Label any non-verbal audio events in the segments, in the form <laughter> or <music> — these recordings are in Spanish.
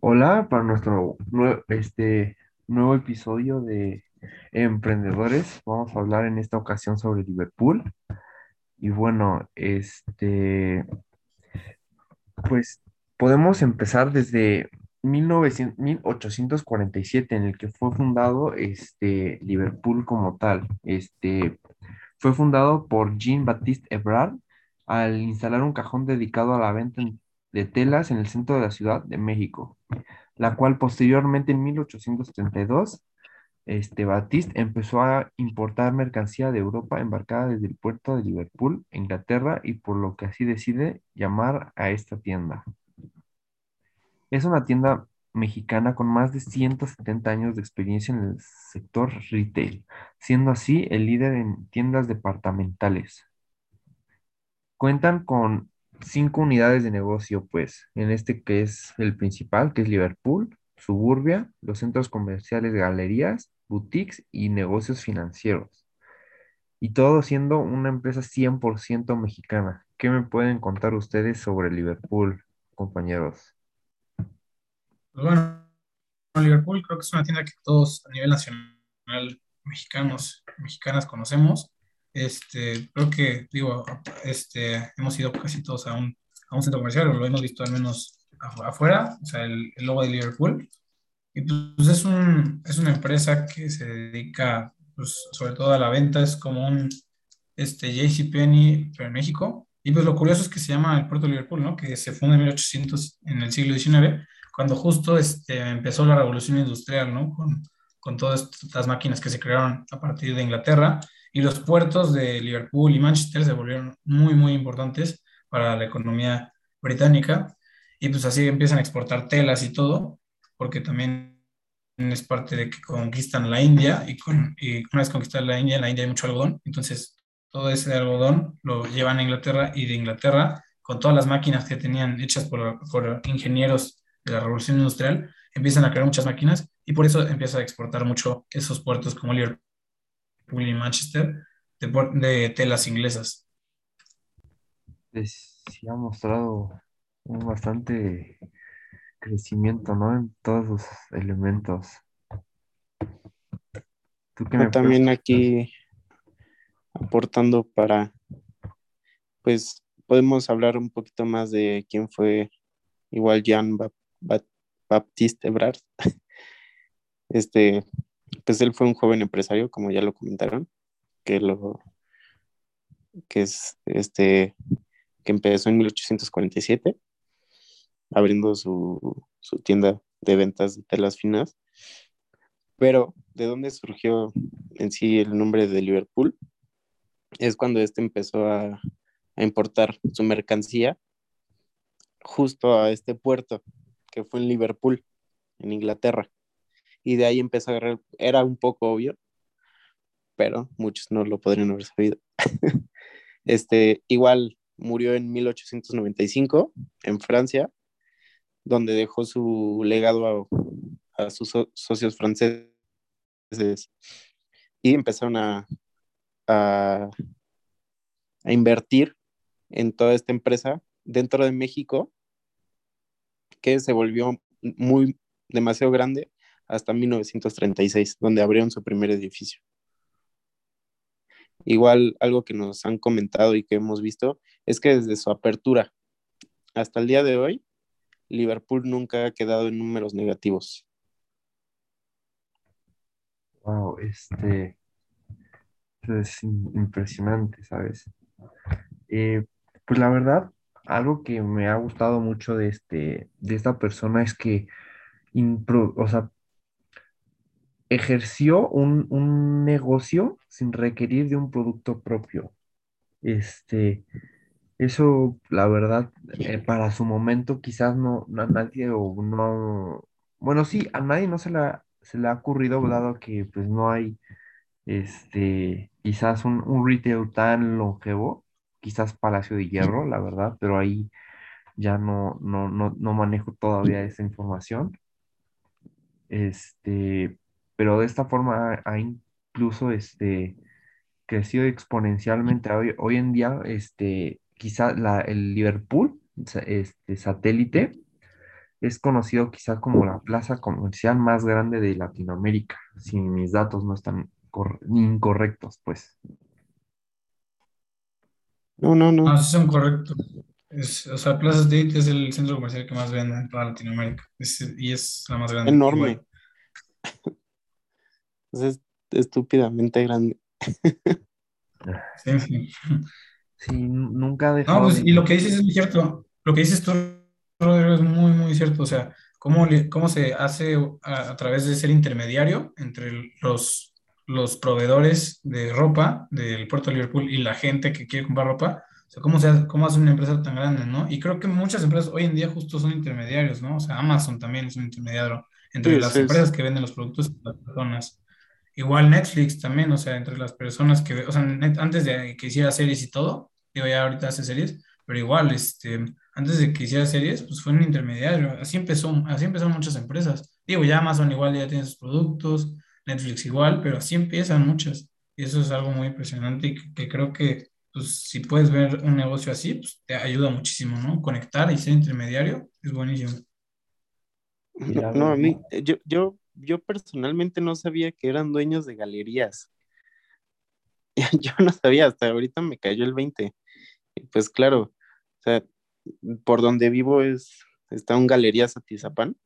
Hola, para nuestro nue- este, nuevo episodio de Emprendedores, vamos a hablar en esta ocasión sobre Liverpool. Y bueno, este, pues podemos empezar desde 1900 1847, en el que fue fundado este, Liverpool como tal. Este, fue fundado por Jean-Baptiste Ebrard al instalar un cajón dedicado a la venta en- de telas en el centro de la Ciudad de México la cual posteriormente en 1832, este, Batiste empezó a importar mercancía de Europa embarcada desde el puerto de Liverpool, Inglaterra, y por lo que así decide llamar a esta tienda. Es una tienda mexicana con más de 170 años de experiencia en el sector retail, siendo así el líder en tiendas departamentales. Cuentan con cinco unidades de negocio, pues, en este que es el principal, que es Liverpool, Suburbia, los centros comerciales, galerías, boutiques y negocios financieros. Y todo siendo una empresa 100% mexicana. ¿Qué me pueden contar ustedes sobre Liverpool, compañeros? Pues bueno, Liverpool creo que es una tienda que todos a nivel nacional, mexicanos, mexicanas conocemos. Este, creo que, digo, este, hemos ido casi todos a un, a un centro comercial, o lo hemos visto al menos afu- afuera, o sea, el, el logo de Liverpool. Y pues es un, es una empresa que se dedica, pues, sobre todo a la venta, es como un este, JCPenney, pero en México. Y pues lo curioso es que se llama el puerto Liverpool, ¿no? Que se funda en 1800, en el siglo XIX, cuando justo este, empezó la revolución industrial, ¿no? Con, con todas estas máquinas que se crearon a partir de Inglaterra. Y los puertos de Liverpool y Manchester se volvieron muy, muy importantes para la economía británica. Y pues así empiezan a exportar telas y todo, porque también es parte de que conquistan la India y, una vez conquistada la India, en la India hay mucho algodón, entonces todo ese algodón lo llevan a Inglaterra y de Inglaterra, con todas las máquinas que tenían hechas por, por ingenieros de la Revolución Industrial, empiezan a crear muchas máquinas y por eso empieza a exportar mucho esos puertos como Liverpool y Manchester de, telas inglesas. Pues sí ha mostrado un bastante crecimiento, ¿no? En todos sus elementos. ¿Tú qué me puedes También aquí aportando para, pues podemos hablar un poquito más de quién fue igual Jean Baptiste Ebrard. <laughs> Este, pues él fue un joven empresario, como ya lo comentaron, que lo, que es este, que empezó en 1847, abriendo su, su tienda de ventas de telas finas. Pero, ¿de dónde surgió en sí el nombre de Liverpool? Es cuando este empezó a, a importar su mercancía justo a este puerto, que fue en Liverpool, en Inglaterra. Y de ahí empezó a agarrar, era un poco obvio, pero muchos no lo podrían haber sabido. <laughs> Este, igual murió en 1895 en Francia, donde dejó su legado a, a sus so- socios franceses y empezaron a, a, a invertir en toda esta empresa dentro de México, que se volvió muy demasiado grande hasta 1936, donde abrieron su primer edificio. Igual algo que nos han comentado y que hemos visto es que desde su apertura hasta el día de hoy, Liverpool nunca ha quedado en números negativos. Wow, este, es im- impresionante, ¿sabes? Eh, pues la verdad, algo que me ha gustado mucho de este, de esta persona es que, o sea, ejerció un, un negocio sin requerir de un producto propio. Este, eso, la verdad, eh, para su momento quizás no, a nadie o no, bueno, sí, a nadie no se le ha, se le ha ocurrido, dado que pues no hay, este, quizás un, un retail tan longevo, quizás Palacio de Hierro, la verdad, pero ahí ya no, no, no, no manejo todavía esa información. Este, pero de esta forma ha, ha incluso, este, crecido exponencialmente. Hoy, hoy en día, este, quizá la, el Liverpool este, satélite, es conocido quizás como la plaza comercial más grande de Latinoamérica, si mis datos no están cor- incorrectos, pues. No, no, No, no. sí son correctos. Es, o sea, Plaza State es el centro comercial que más vende en toda Latinoamérica. Es- y es la más grande. Enorme. Es estúpidamente grande. Sí, sí. Sí, nunca ha No, pues, de... y lo que dices es muy cierto. Lo que dices tú, Rodrigo, es muy, muy cierto. O sea, cómo, le- cómo se hace a, a través de ser intermediario entre los, los proveedores de ropa del puerto de Liverpool y la gente que quiere comprar ropa. O sea, cómo se hace, cómo hace una empresa tan grande, ¿no? Y creo que muchas empresas hoy en día justo son intermediarios, ¿no? O sea, Amazon también es un intermediario entre Sí, las sí, empresas sí. que venden los productos y las personas. Igual Netflix también, o sea, entre las personas que, o sea, net- antes de que hiciera series y todo, digo, ya ahorita hace series, pero igual, este, antes de que hiciera series, pues fue un intermediario, así empezó, así empezaron muchas empresas. Digo, ya Amazon igual ya tiene sus productos, Netflix igual, pero así empiezan muchas. Y eso es algo muy impresionante y que, que creo que, pues, si puedes ver un negocio así, pues te ayuda muchísimo, ¿no? Conectar y ser intermediario es buenísimo. No, a mí, yo, yo, yo personalmente no sabía que eran dueños de galerías. <laughs> Yo no sabía, hasta ahorita me cayó el 20. Y pues claro, o sea, por donde vivo es, está un Galerías Atizapán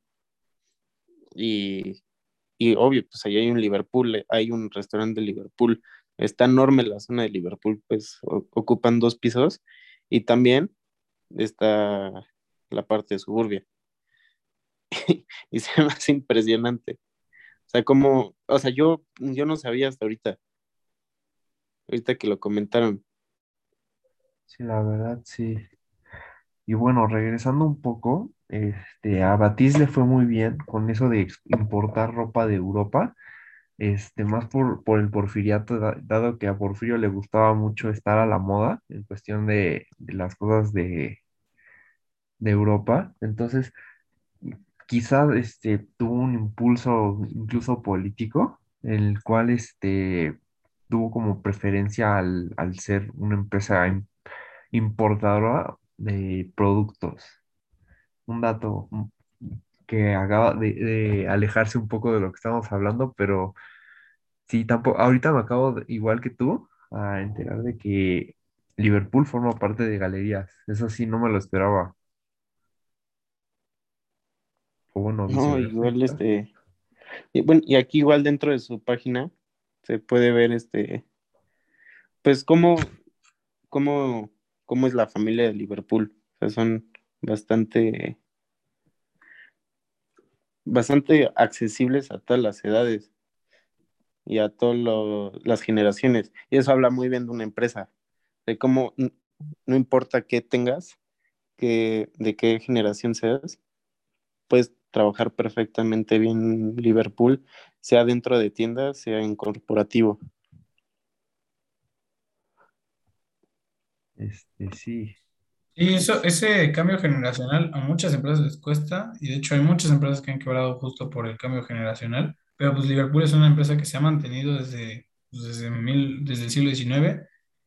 y, y obvio, pues ahí hay un Liverpool, hay un restaurante de Liverpool. Está enorme la zona de Liverpool, pues ocupan dos pisos y también está la parte de suburbia. <laughs> Y se me hace impresionante. O sea, como, o sea, yo, yo no sabía hasta ahorita, ahorita que lo comentaron. sí, la verdad, sí. Y bueno, regresando un poco, este, a Batiz le fue muy bien con eso de importar ropa de Europa, este, más por, por el porfiriato, da- dado que a Porfirio le gustaba mucho estar a la moda en cuestión de, de las cosas de, de Europa. Entonces, quizás este, tuvo un impulso incluso político, el cual este, tuvo como preferencia al, al ser una empresa im- importadora de productos. Un dato mm, que acaba de, de alejarse un poco de lo que estamos hablando, pero sí, tampoco, ahorita me acabo, de- igual que tú, a enterar de que Liverpool forma parte de galerías. Eso sí, no me lo esperaba. O No, igual este, y bueno, y aquí igual dentro de su página se puede ver este, pues cómo, cómo, cómo es la familia de Liverpool. O sea, son bastante, bastante accesibles a todas las edades y a todas las generaciones. Y eso habla muy bien de una empresa, de cómo no importa qué tengas, que, de qué generación seas, puedes trabajar perfectamente bien en Liverpool, sea dentro de tiendas, sea en corporativo. Este, sí. Y eso, ese cambio generacional a muchas empresas les cuesta, y de hecho hay muchas empresas que han quebrado justo por el cambio generacional, pero pues Liverpool es una empresa que se ha mantenido desde, pues, desde, mil, desde el siglo XIX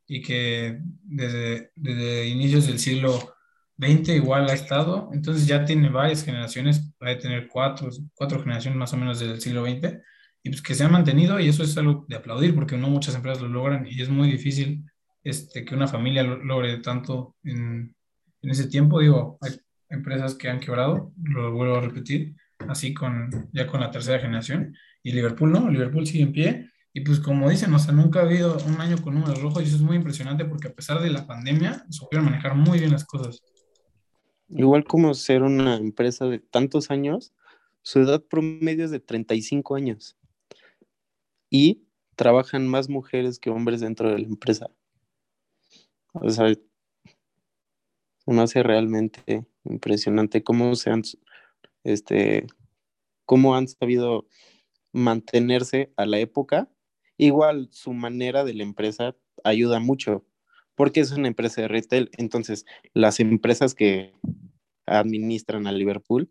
y que desde, desde inicios del siglo XX igual ha estado, entonces ya tiene varias generaciones, va a tener cuatro, cuatro generaciones más o menos desde el siglo XX, y pues que se ha mantenido y eso es algo de aplaudir porque no muchas empresas lo logran y es muy difícil este, que una familia lo- logre tanto en en ese tiempo, digo, hay empresas que han quebrado, lo vuelvo a repetir, así con ya con la tercera generación. Y Liverpool no, Liverpool sigue en pie. Y pues como dicen, o sea, nunca ha habido un año con números rojos y eso es muy impresionante porque a pesar de la pandemia, supieron manejar muy bien las cosas. Igual como ser una empresa de tantos años, su edad promedio es de 35 años y trabajan más mujeres que hombres dentro de la empresa. O sea, se me hace realmente impresionante cómo se han, este, cómo han sabido mantenerse a la época. Igual su manera de la empresa ayuda mucho, porque es una empresa de retail. Entonces, las empresas que administran a Liverpool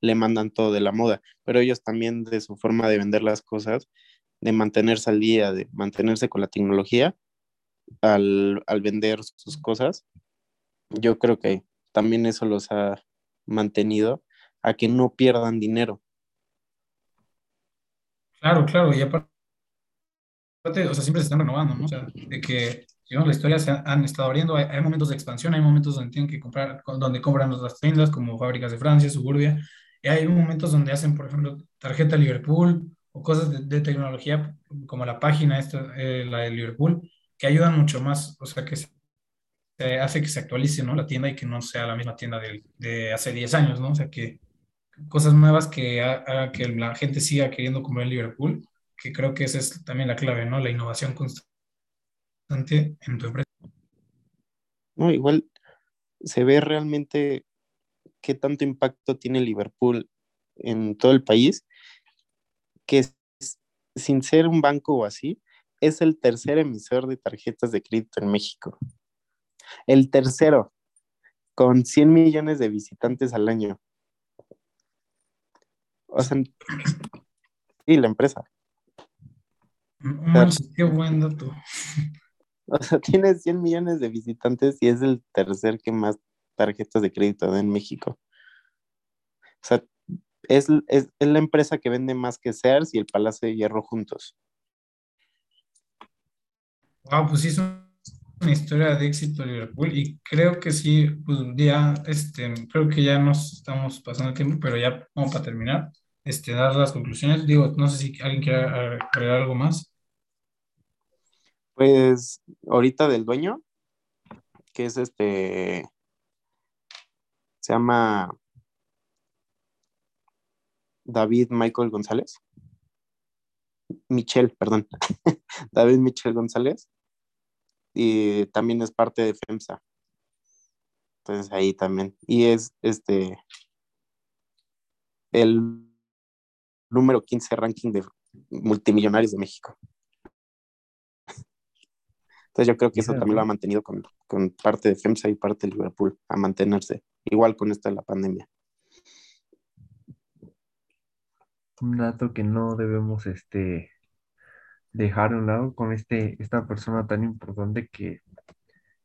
le mandan todo de la moda, pero ellos también de su forma de vender las cosas, de mantenerse al día, de mantenerse con la tecnología, al, al vender sus cosas, yo creo que también eso los ha mantenido a que no pierdan dinero. Claro, claro, y aparte, o sea, siempre se están renovando, ¿no? O sea, de que, digamos, la historia se han estado abriendo, hay, hay momentos de expansión, hay momentos donde tienen que comprar, donde compran otras tiendas, como Fábricas de Francia, Suburbia, y hay momentos donde hacen, por ejemplo, tarjeta Liverpool o cosas de, de tecnología, como la página esta, eh, la de Liverpool, que ayudan mucho más, o sea, que se, hace que se actualice, ¿no? La tienda y que no sea la misma tienda de, de hace 10 años, ¿no? O sea, que cosas nuevas que haga que la gente siga queriendo comprar en Liverpool, que creo que esa es también la clave, ¿no? La innovación constante en tu empresa. No, igual se ve realmente qué tanto impacto tiene Liverpool en todo el país, que sin ser un banco o así, es el tercer emisor de tarjetas de crédito en México. El tercero, con 100 millones de visitantes al año. O sea, sí, la empresa. Qué buen dato. <laughs> O sea, tiene 100 millones de visitantes y es el tercer que más tarjetas de crédito da en México. O sea, es, es, es la empresa que vende más que Sears y el Palacio de Hierro juntos. Wow, pues sí, es una historia de éxito Liverpool y creo que sí, pues ya, este, creo que ya nos estamos pasando el tiempo, pero ya vamos para terminar, este, dar las conclusiones. Digo, no sé si alguien quiere agregar algo más. Pues ahorita del dueño, que es este, se llama David Michael González. Michelle, perdón. <laughs> David Michel González. Y también es parte de FEMSA. Entonces ahí también. Y es este el número 15 ranking de multimillonarios de México. Entonces yo creo que eso también lo ha mantenido con, con parte de FEMSA y parte de Liverpool a mantenerse, igual con esta de la pandemia. Un dato que no debemos este, dejar a un lado con este, esta persona tan importante que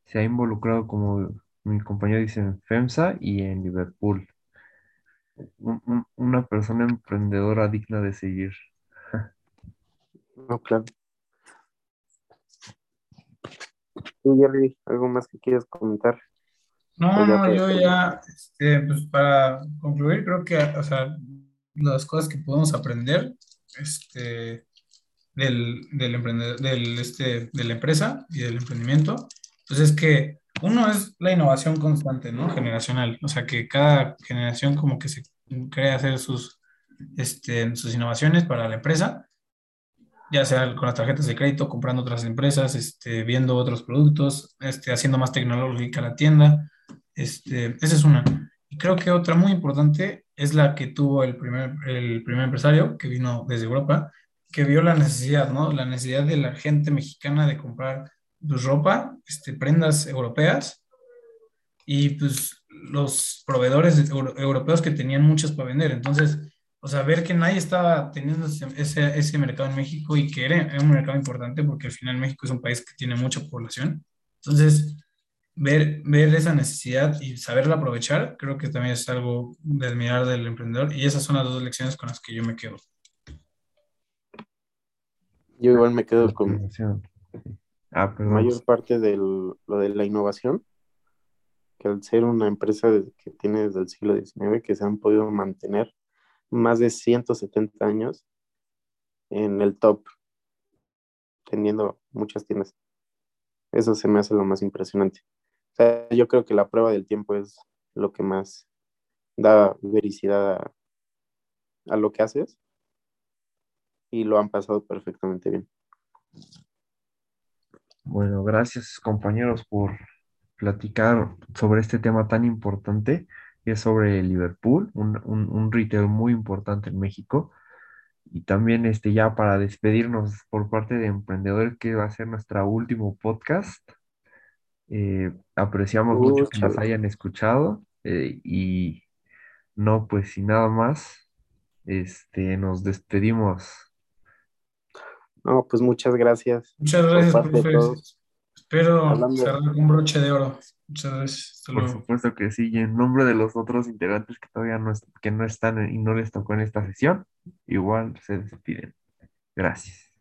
se ha involucrado, como mi compañero dice, en FEMSA y en Liverpool. Un- un- una persona emprendedora digna de seguir. No, claro. Tú, Jerry, ¿algo más que quieras comentar? No, no, yo ya, este, pues para concluir, creo que, o sea, las cosas que podemos aprender, este, del, del emprendedor, del, este, de la empresa y del emprendimiento, pues es que uno es la innovación constante, ¿no? Generacional, o sea, que cada generación como que se crea hacer sus, este, sus innovaciones para la empresa, ya sea con las tarjetas de crédito, comprando otras empresas, este, viendo otros productos, este, haciendo más tecnológica la tienda, este, esa es una. Y creo que otra muy importante es la que tuvo el primer, el primer empresario que vino desde Europa, que vio la necesidad, ¿no? La necesidad de la gente mexicana de comprar pues, ropa, este, prendas europeas y pues los proveedores europeos que tenían muchas para vender. Entonces, o sea, ver que nadie estaba teniendo ese, ese, ese mercado en México y que era, era un mercado importante porque al final México es un país que tiene mucha población. Entonces, ver, ver esa necesidad y saberla aprovechar, creo que también es algo de admirar del emprendedor y esas son las dos lecciones con las que yo me quedo. Yo igual me quedo con. Ah, la mayor parte de lo de la innovación, que al ser una empresa que tiene desde el siglo XIX, que se han podido mantener más de 170 años en el top, teniendo muchas tiendas. Eso se me hace lo más impresionante. O sea, yo creo que la prueba del tiempo es lo que más da vericidad a, a lo que haces y lo han pasado perfectamente bien. Bueno, gracias compañeros por platicar sobre este tema tan importante, que es sobre Liverpool, un, un, un retail muy importante en México. Y también este, ya para despedirnos por parte de Emprendedores, que va a ser nuestro último podcast. Eh, apreciamos mucho Uh, que nos hayan escuchado eh, y no, pues sin nada más, este, nos despedimos. No, pues muchas gracias Muchas gracias, profe. Espero Hablando, cerrar con broche de oro. Muchas gracias. Por supuesto que sí. Y en nombre de los otros integrantes que todavía no, es- que no están y no les tocó en esta sesión, igual se despiden. Gracias.